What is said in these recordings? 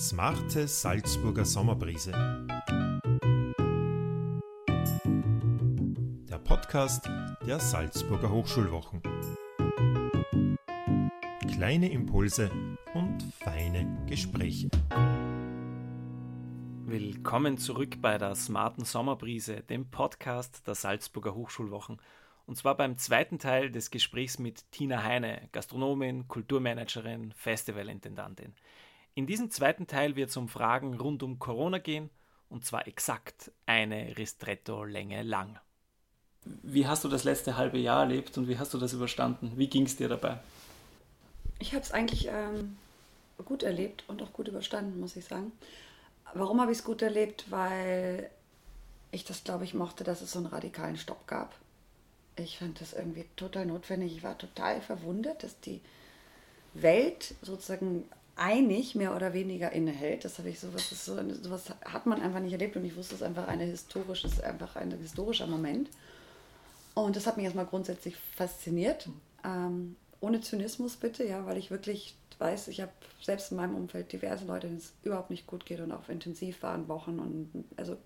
Smarte Salzburger Sommerbrise. Der Podcast der Salzburger Hochschulwochen. Kleine Impulse und feine Gespräche. Willkommen zurück bei der Smarten Sommerbrise, dem Podcast der Salzburger Hochschulwochen. Und zwar beim zweiten Teil des Gesprächs mit Tina Heine, Gastronomin, Kulturmanagerin, Festivalintendantin. In diesem zweiten Teil wird es um Fragen rund um Corona gehen und zwar exakt eine Ristretto-Länge lang. Wie hast du das letzte halbe Jahr erlebt und wie hast du das überstanden? Wie ging es dir dabei? Ich habe es eigentlich ähm, gut erlebt und auch gut überstanden, muss ich sagen. Warum habe ich es gut erlebt? Weil ich das, glaube ich, mochte, dass es so einen radikalen Stopp gab ich fand das irgendwie total notwendig. Ich war total verwundert, dass die Welt sozusagen einig mehr oder weniger innehält. Das habe ich sowas, so, sowas hat man einfach nicht erlebt und ich wusste, es ist einfach eine historische, ist einfach ein historischer Moment. Und das hat mich erstmal grundsätzlich fasziniert. Ähm, ohne Zynismus bitte, ja, weil ich wirklich weiß, ich habe selbst in meinem Umfeld diverse Leute, denen es überhaupt nicht gut geht und auch intensiv waren Wochen und also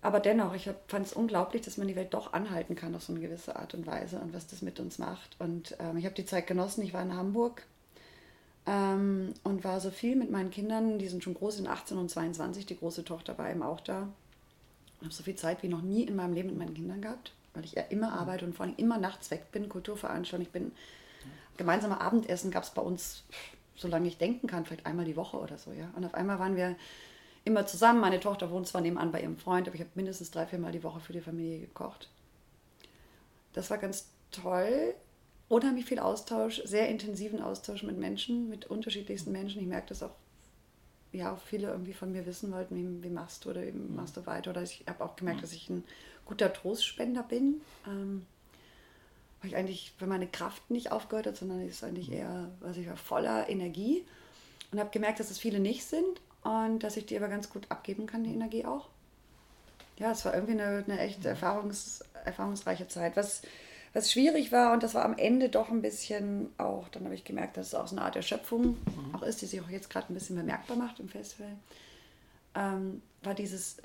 aber dennoch, ich fand es unglaublich, dass man die Welt doch anhalten kann auf so eine gewisse Art und Weise und was das mit uns macht. Und ähm, ich habe die Zeit genossen. Ich war in Hamburg ähm, und war so viel mit meinen Kindern. Die sind schon groß, in 18 und 22. Die große Tochter war eben auch da. Ich habe so viel Zeit wie noch nie in meinem Leben mit meinen Kindern gehabt, weil ich ja immer arbeite und vor allem immer nachts weg bin, Kulturveranstaltungen. Ich bin gemeinsame Abendessen gab es bei uns, solange ich denken kann, vielleicht einmal die Woche oder so. Ja. Und auf einmal waren wir immer zusammen. Meine Tochter wohnt zwar nebenan bei ihrem Freund, aber ich habe mindestens drei, vier Mal die Woche für die Familie gekocht. Das war ganz toll. Unheimlich viel Austausch, sehr intensiven Austausch mit Menschen, mit unterschiedlichsten Menschen. Ich merke das auch, ja, auch viele irgendwie von mir wissen wollten, wie, wie machst du oder wie machst du weiter. Oder ich habe auch gemerkt, dass ich ein guter Trostspender bin. Ähm, weil ich eigentlich, wenn meine Kraft nicht aufgehört hat, sondern ist eigentlich eher, was ich war, voller Energie. Und habe gemerkt, dass es viele nicht sind und dass ich die aber ganz gut abgeben kann, die Energie auch. Ja, es war irgendwie eine, eine echt erfahrungs, erfahrungsreiche Zeit. Was, was schwierig war, und das war am Ende doch ein bisschen auch, dann habe ich gemerkt, dass es auch so eine Art Erschöpfung mhm. auch ist, die sich auch jetzt gerade ein bisschen bemerkbar macht im Festival, ähm, war dieses,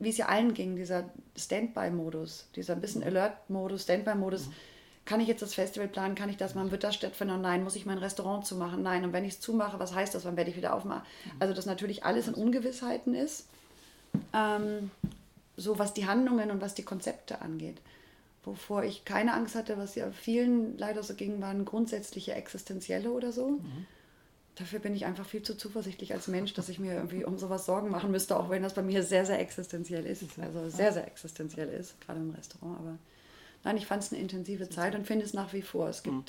wie es ja allen ging, dieser Standby-Modus, dieser ein bisschen Alert-Modus, Standby-Modus. Mhm kann ich jetzt das Festival planen, kann ich das machen, wird das stattfinden? Nein, muss ich mein Restaurant zumachen? Nein, und wenn ich es zumache, was heißt das, wann werde ich wieder aufmachen? Also, dass natürlich alles in Ungewissheiten ist, ähm, so was die Handlungen und was die Konzepte angeht. Wovor ich keine Angst hatte, was ja vielen leider so ging, waren grundsätzliche existenzielle oder so. Mhm. Dafür bin ich einfach viel zu zuversichtlich als Mensch, dass ich mir irgendwie um sowas Sorgen machen müsste, auch wenn das bei mir sehr, sehr existenziell ist. Also sehr, sehr existenziell ist, gerade im Restaurant. Aber Nein, ich fand es eine intensive Zeit und finde es nach wie vor. Es gibt mhm.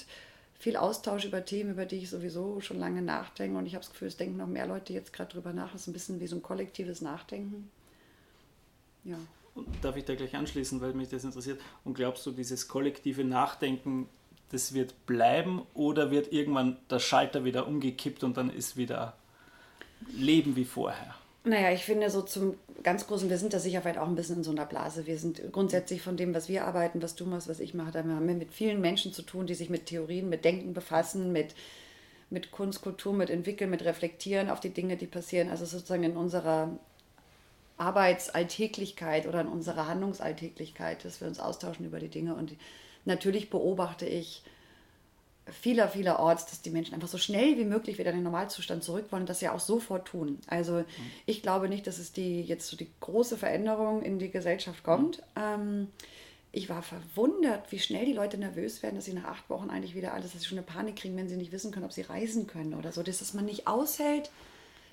viel Austausch über Themen, über die ich sowieso schon lange nachdenke. Und ich habe das Gefühl, es denken noch mehr Leute jetzt gerade drüber nach. Es ist ein bisschen wie so ein kollektives Nachdenken. Ja. Darf ich da gleich anschließen, weil mich das interessiert? Und glaubst du, dieses kollektive Nachdenken, das wird bleiben oder wird irgendwann der Schalter wieder umgekippt und dann ist wieder Leben wie vorher? Naja, ich finde so zum ganz großen, wir sind da sicher weit auch ein bisschen in so einer Blase. Wir sind grundsätzlich von dem, was wir arbeiten, was du machst, was ich mache, da haben wir mit vielen Menschen zu tun, die sich mit Theorien, mit Denken befassen, mit, mit Kunst, Kultur, mit Entwickeln, mit Reflektieren auf die Dinge, die passieren. Also sozusagen in unserer Arbeitsalltäglichkeit oder in unserer Handlungsalltäglichkeit, dass wir uns austauschen über die Dinge. Und natürlich beobachte ich, vieler, vielerorts, dass die Menschen einfach so schnell wie möglich wieder in den Normalzustand zurück wollen und das ja auch sofort tun. Also ich glaube nicht, dass es die jetzt so die große Veränderung in die Gesellschaft kommt. Ähm, ich war verwundert, wie schnell die Leute nervös werden, dass sie nach acht Wochen eigentlich wieder alles, dass sie schon eine Panik kriegen, wenn sie nicht wissen können, ob sie reisen können oder so. Das, dass man nicht aushält,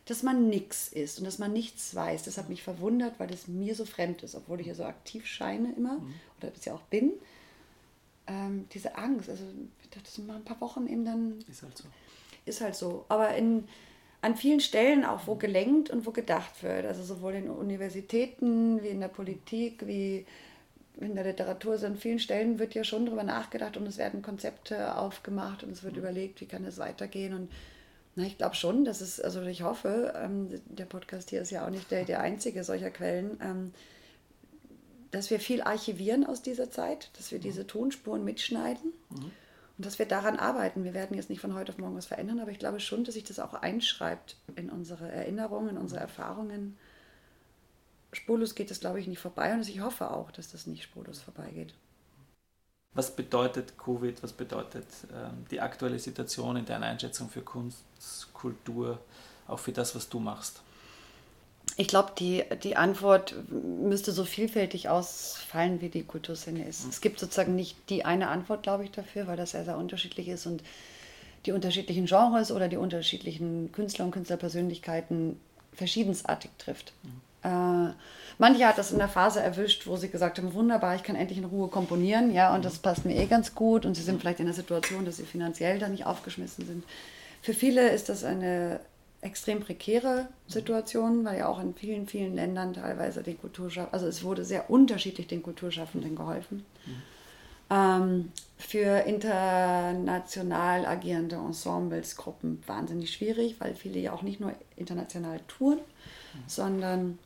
dass man nichts ist und dass man nichts weiß. Das hat mich verwundert, weil das mir so fremd ist, obwohl ich ja so aktiv scheine immer mhm. oder bis ja auch bin ähm, diese Angst, also ich dachte, das sind mal ein paar Wochen eben dann. Ist halt so. Ist halt so. Aber in, an vielen Stellen auch, wo gelenkt und wo gedacht wird. Also sowohl in Universitäten wie in der Politik, wie in der Literatur, also an vielen Stellen wird ja schon darüber nachgedacht und es werden Konzepte aufgemacht und es wird mhm. überlegt, wie kann es weitergehen. Und na, ich glaube schon, dass es, also ich hoffe, ähm, der Podcast hier ist ja auch nicht der, der einzige solcher Quellen. Ähm, dass wir viel archivieren aus dieser Zeit, dass wir diese Tonspuren mitschneiden. Mhm. Und dass wir daran arbeiten. Wir werden jetzt nicht von heute auf morgen was verändern, aber ich glaube schon, dass sich das auch einschreibt in unsere Erinnerungen, in unsere Erfahrungen. Spurlos geht es, glaube ich, nicht vorbei und ich hoffe auch, dass das nicht spurlos vorbeigeht. Was bedeutet Covid, was bedeutet ähm, die aktuelle Situation in deiner Einschätzung für Kunst, Kultur, auch für das, was du machst? Ich glaube, die, die Antwort müsste so vielfältig ausfallen, wie die Kulturszene ist. Mhm. Es gibt sozusagen nicht die eine Antwort, glaube ich, dafür, weil das sehr, sehr unterschiedlich ist und die unterschiedlichen Genres oder die unterschiedlichen Künstler und Künstlerpersönlichkeiten verschiedensartig trifft. Mhm. Äh, manche hat das in der Phase erwischt, wo sie gesagt haben, wunderbar, ich kann endlich in Ruhe komponieren, ja, und das passt mir eh ganz gut und sie sind vielleicht in der Situation, dass sie finanziell da nicht aufgeschmissen sind. Für viele ist das eine extrem prekäre Situation, weil ja auch in vielen, vielen Ländern teilweise den Kulturschaffenden, also es wurde sehr unterschiedlich den Kulturschaffenden geholfen. Mhm. Ähm, für international agierende Ensembles, Gruppen wahnsinnig schwierig, weil viele ja auch nicht nur international touren, mhm. sondern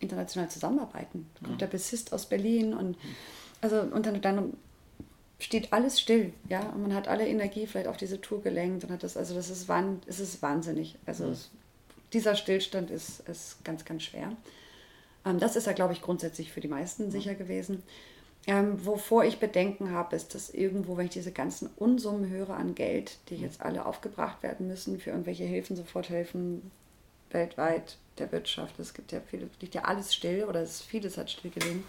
international zusammenarbeiten. Da kommt mhm. der Bassist aus Berlin und also und dann, dann steht alles still, ja, und man hat alle Energie vielleicht auf diese Tour gelenkt und hat das, also das ist, wahn, es ist wahnsinnig. Also mhm. es, dieser Stillstand ist, ist ganz, ganz schwer. Ähm, das ist ja, glaube ich, grundsätzlich für die meisten mhm. sicher gewesen. Ähm, wovor ich Bedenken habe, ist, dass irgendwo, wenn ich diese ganzen Unsummen höre an Geld, die mhm. jetzt alle aufgebracht werden müssen für irgendwelche Hilfen, Soforthilfen weltweit der Wirtschaft, es gibt ja viele, liegt ja alles still oder es, vieles hat stillgelegen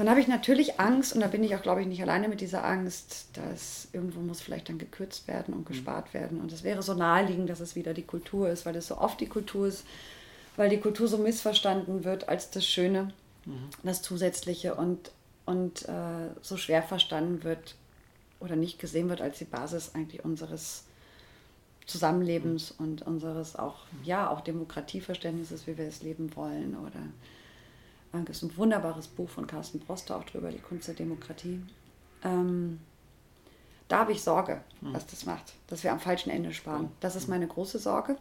dann habe ich natürlich Angst, und da bin ich auch, glaube ich, nicht alleine mit dieser Angst, dass irgendwo muss vielleicht dann gekürzt werden und mhm. gespart werden. Und es wäre so naheliegend, dass es wieder die Kultur ist, weil es so oft die Kultur ist, weil die Kultur so missverstanden wird als das Schöne, mhm. das Zusätzliche und, und äh, so schwer verstanden wird oder nicht gesehen wird als die Basis eigentlich unseres Zusammenlebens und unseres auch, ja, auch Demokratieverständnisses, wie wir es leben wollen oder es ist ein wunderbares Buch von Carsten Broster auch drüber, die Kunst der Demokratie. Ähm, da habe ich Sorge, hm. was das macht, dass wir am falschen Ende sparen. Das ist meine große Sorge.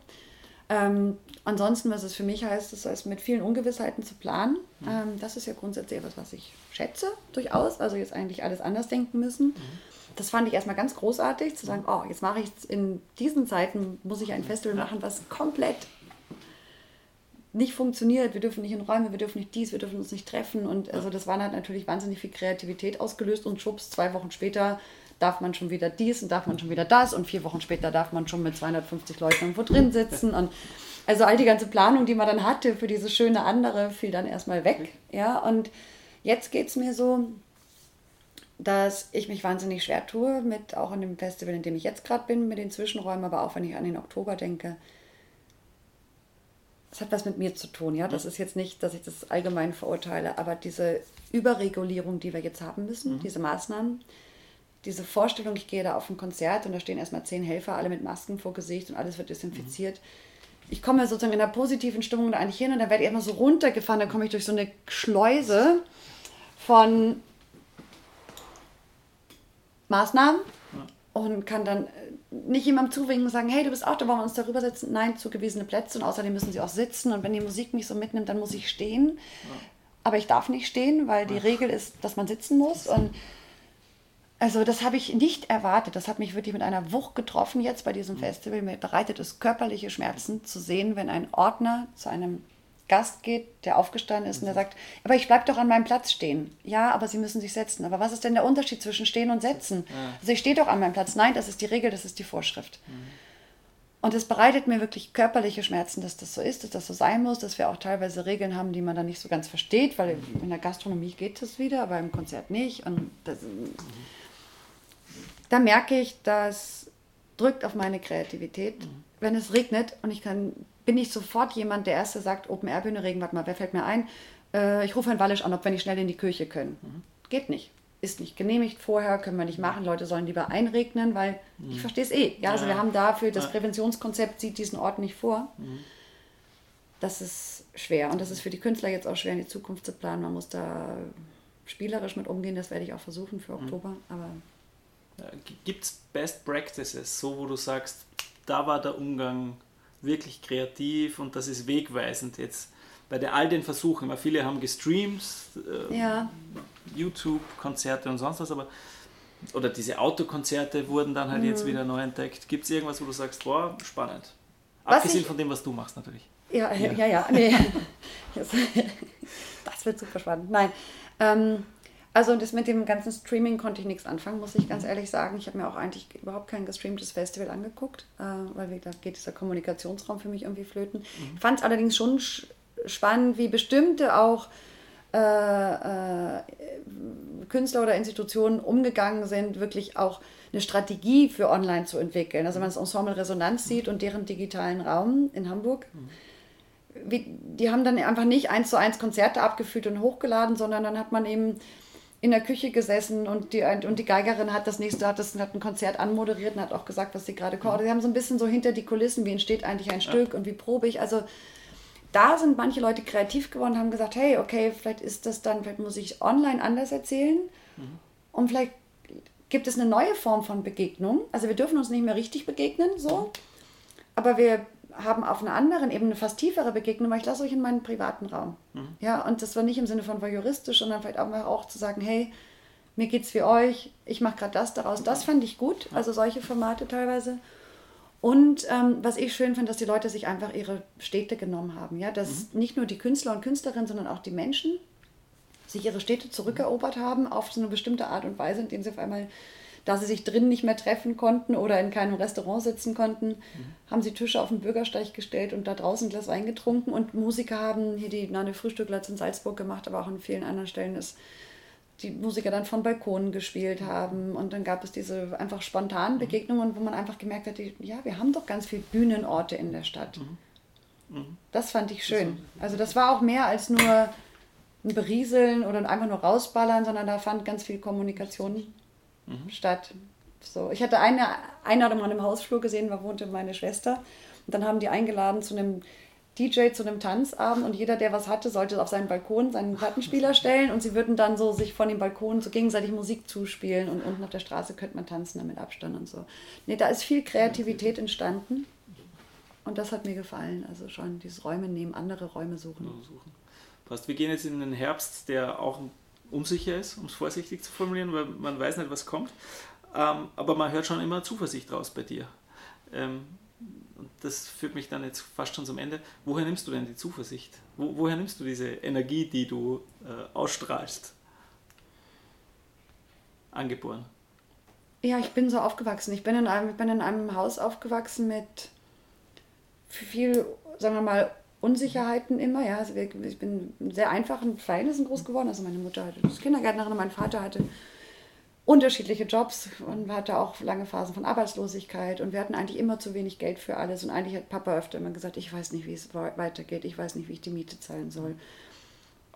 Ähm, ansonsten, was es für mich heißt, ist es mit vielen Ungewissheiten zu planen. Hm. Ähm, das ist ja grundsätzlich etwas, was ich schätze, durchaus. Also jetzt eigentlich alles anders denken müssen. Hm. Das fand ich erstmal ganz großartig, zu sagen, oh, jetzt mache ich in diesen Zeiten, muss ich ein Festival machen, was komplett nicht funktioniert, wir dürfen nicht in Räume, wir dürfen nicht dies, wir dürfen uns nicht treffen. Und also das war halt natürlich wahnsinnig viel Kreativität ausgelöst und schubs, zwei Wochen später darf man schon wieder dies und darf man schon wieder das und vier Wochen später darf man schon mit 250 Leuten irgendwo drin sitzen. Und also all die ganze Planung, die man dann hatte für diese schöne andere, fiel dann erstmal weg. Ja, und jetzt geht es mir so, dass ich mich wahnsinnig schwer tue, mit auch in dem Festival, in dem ich jetzt gerade bin, mit den Zwischenräumen, aber auch wenn ich an den Oktober denke, das hat was mit mir zu tun, ja. Das ist jetzt nicht, dass ich das allgemein verurteile, aber diese Überregulierung, die wir jetzt haben müssen, mhm. diese Maßnahmen, diese Vorstellung, ich gehe da auf ein Konzert und da stehen erstmal zehn Helfer, alle mit Masken vor Gesicht und alles wird desinfiziert. Mhm. Ich komme sozusagen in einer positiven Stimmung da eigentlich hin und dann werde ich immer so runtergefahren, dann komme ich durch so eine Schleuse von Maßnahmen und kann dann nicht jemandem zuwinken und sagen, hey, du bist auch da, wollen wir uns darüber setzen? Nein, zugewiesene Plätze und außerdem müssen sie auch sitzen und wenn die Musik mich so mitnimmt, dann muss ich stehen. Ja. Aber ich darf nicht stehen, weil die ja. Regel ist, dass man sitzen muss und also das habe ich nicht erwartet. Das hat mich wirklich mit einer Wucht getroffen jetzt bei diesem mhm. Festival. Mir bereitet es körperliche Schmerzen zu sehen, wenn ein Ordner zu einem Gast geht, der aufgestanden ist und der sagt, aber ich bleibe doch an meinem Platz stehen. Ja, aber Sie müssen sich setzen. Aber was ist denn der Unterschied zwischen stehen und setzen? Also ich stehe doch an meinem Platz. Nein, das ist die Regel, das ist die Vorschrift. Mhm. Und es bereitet mir wirklich körperliche Schmerzen, dass das so ist, dass das so sein muss, dass wir auch teilweise Regeln haben, die man dann nicht so ganz versteht, weil mhm. in der Gastronomie geht das wieder, aber im Konzert nicht. Und das, mhm. Da merke ich, das drückt auf meine Kreativität. Mhm. Wenn es regnet und ich kann bin ich sofort jemand, der Erste sagt, Open-Air-Bühne, Regen, warte mal, wer fällt mir ein? Äh, ich rufe Herrn Wallisch an, ob wir nicht schnell in die Kirche können. Mhm. Geht nicht. Ist nicht genehmigt vorher, können wir nicht machen. Leute sollen lieber einregnen, weil mhm. ich verstehe es eh. Ja, also ja. wir haben dafür, das Präventionskonzept sieht diesen Ort nicht vor. Mhm. Das ist schwer. Und das ist für die Künstler jetzt auch schwer, in die Zukunft zu planen. Man muss da spielerisch mit umgehen. Das werde ich auch versuchen für mhm. Oktober. Aber Gibt es Best Practices, so wo du sagst, da war der Umgang wirklich kreativ und das ist wegweisend jetzt bei der, all den Versuchen. Weil viele haben gestreamt, äh, ja. YouTube, Konzerte und sonst was, aber oder diese Autokonzerte wurden dann halt mhm. jetzt wieder neu entdeckt. Gibt es irgendwas, wo du sagst, boah, spannend? Was Abgesehen ich, von dem, was du machst natürlich. Ja, ja, ja, ja. Nee. das wird super spannend. Nein. Ähm, also das mit dem ganzen Streaming konnte ich nichts anfangen, muss ich ganz mhm. ehrlich sagen. Ich habe mir auch eigentlich überhaupt kein gestreamtes Festival angeguckt, äh, weil da geht dieser Kommunikationsraum für mich irgendwie flöten. Mhm. Fand es allerdings schon spannend, wie bestimmte auch äh, äh, Künstler oder Institutionen umgegangen sind, wirklich auch eine Strategie für Online zu entwickeln. Also wenn man das Ensemble Resonanz sieht und deren digitalen Raum in Hamburg, wie, die haben dann einfach nicht eins zu eins Konzerte abgeführt und hochgeladen, sondern dann hat man eben in der Küche gesessen und die, und die Geigerin hat das nächste, hat, das, hat ein Konzert anmoderiert und hat auch gesagt, was sie gerade kocht. Sie haben so ein bisschen so hinter die Kulissen, wie entsteht eigentlich ein. Stück und wie probe ich. Also da sind manche Leute kreativ geworden, haben gesagt, hey, okay, vielleicht ist das dann, vielleicht muss ich online anders erzählen mhm. und vielleicht gibt es eine neue Form von Begegnung. Also wir dürfen uns nicht mehr richtig begegnen, so, aber wir haben auf einer anderen Ebene fast tiefere Begegnung, weil ich lasse euch in meinen privaten Raum. Mhm. Ja, und das war nicht im Sinne von voyeuristisch, sondern vielleicht auch, auch zu sagen, hey, mir geht's wie euch, ich mache gerade das daraus. Das fand ich gut, also solche Formate teilweise. Und ähm, was ich schön finde, dass die Leute sich einfach ihre Städte genommen haben. Ja? Dass mhm. nicht nur die Künstler und Künstlerinnen, sondern auch die Menschen sich ihre Städte zurückerobert haben auf so eine bestimmte Art und Weise, indem sie auf einmal, da sie sich drinnen nicht mehr treffen konnten oder in keinem Restaurant sitzen konnten, mhm. haben sie Tische auf den Bürgersteig gestellt und da draußen ein Glas Wein getrunken. Und Musiker haben hier die Nane Frühstückplatz in Salzburg gemacht, aber auch an vielen anderen Stellen ist die Musiker dann von Balkonen gespielt haben und dann gab es diese einfach spontanen mhm. Begegnungen, wo man einfach gemerkt hat, die, ja, wir haben doch ganz viele Bühnenorte in der Stadt. Mhm. Mhm. Das fand ich schön. Also das war auch mehr als nur ein Berieseln oder einfach nur rausballern, sondern da fand ganz viel Kommunikation mhm. statt. So, ich hatte eine Einladung an einem Hausflur gesehen, da wohnte meine Schwester und dann haben die eingeladen zu einem DJ zu einem Tanzabend und jeder, der was hatte, sollte auf seinen Balkon seinen Plattenspieler stellen und sie würden dann so sich von dem Balkon so gegenseitig Musik zuspielen und unten auf der Straße könnte man tanzen mit Abstand und so. Nee, da ist viel Kreativität entstanden und das hat mir gefallen. Also schon dieses Räume nehmen, andere Räume suchen. Passt. Wir gehen jetzt in den Herbst, der auch unsicher ist, um es vorsichtig zu formulieren, weil man weiß nicht, was kommt. Ähm, aber man hört schon immer Zuversicht raus bei dir. Ähm, und das führt mich dann jetzt fast schon zum Ende. Woher nimmst du denn die Zuversicht? Wo, woher nimmst du diese Energie, die du äh, ausstrahlst? Angeboren. Ja, ich bin so aufgewachsen. Ich bin in einem, ich bin in einem Haus aufgewachsen mit viel, sagen wir mal, Unsicherheiten immer. Ja, also ich bin in sehr einfachen Verhältnissen groß geworden. Also meine Mutter hatte das Kindergärtnerin, mein Vater hatte unterschiedliche Jobs und hatte auch lange Phasen von Arbeitslosigkeit und wir hatten eigentlich immer zu wenig Geld für alles und eigentlich hat Papa öfter immer gesagt, ich weiß nicht, wie es weitergeht, ich weiß nicht, wie ich die Miete zahlen soll.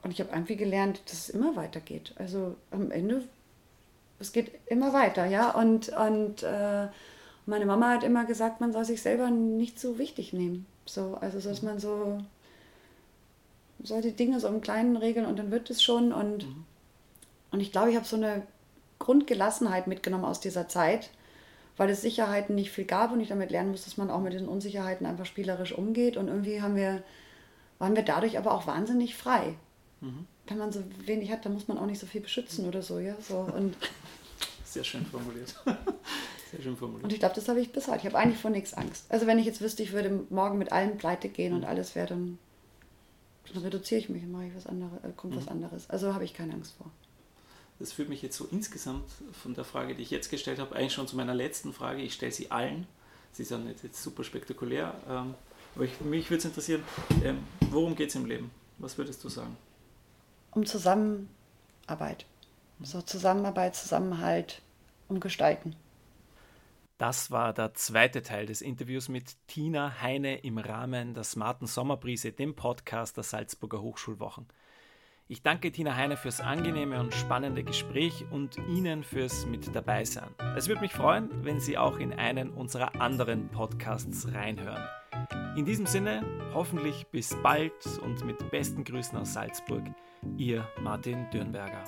Und ich habe irgendwie gelernt, dass es immer weitergeht. Also am Ende, es geht immer weiter, ja. Und, und äh, meine Mama hat immer gesagt, man soll sich selber nicht so wichtig nehmen. So, also dass man so die Dinge so im Kleinen regeln und dann wird es schon. Und, mhm. und ich glaube, ich habe so eine Grundgelassenheit mitgenommen aus dieser Zeit, weil es Sicherheiten nicht viel gab und ich damit lernen muss, dass man auch mit diesen Unsicherheiten einfach spielerisch umgeht. Und irgendwie haben wir, waren wir dadurch aber auch wahnsinnig frei. Mhm. Wenn man so wenig hat, dann muss man auch nicht so viel beschützen oder so, ja. So, und Sehr schön formuliert. Sehr schön formuliert. Und ich glaube, das habe ich bis heute. Ich habe eigentlich vor nichts Angst. Also wenn ich jetzt wüsste, ich würde morgen mit allen pleite gehen und alles wäre, dann, dann reduziere ich mich und mache ich was anderes, äh, kommt mhm. was anderes. Also habe ich keine Angst vor das führt mich jetzt so insgesamt von der Frage, die ich jetzt gestellt habe, eigentlich schon zu meiner letzten Frage. Ich stelle sie allen. Sie sind nicht jetzt super spektakulär, ähm, aber ich, mich würde es interessieren, ähm, worum geht es im Leben? Was würdest du sagen? Um Zusammenarbeit. So Zusammenarbeit, Zusammenhalt, um Gestalten. Das war der zweite Teil des Interviews mit Tina Heine im Rahmen der Smarten Sommerbrise, dem Podcast der Salzburger Hochschulwochen. Ich danke Tina Heine fürs angenehme und spannende Gespräch und Ihnen fürs Mit dabei sein. Es würde mich freuen, wenn Sie auch in einen unserer anderen Podcasts reinhören. In diesem Sinne, hoffentlich bis bald und mit besten Grüßen aus Salzburg, Ihr Martin Dürnberger.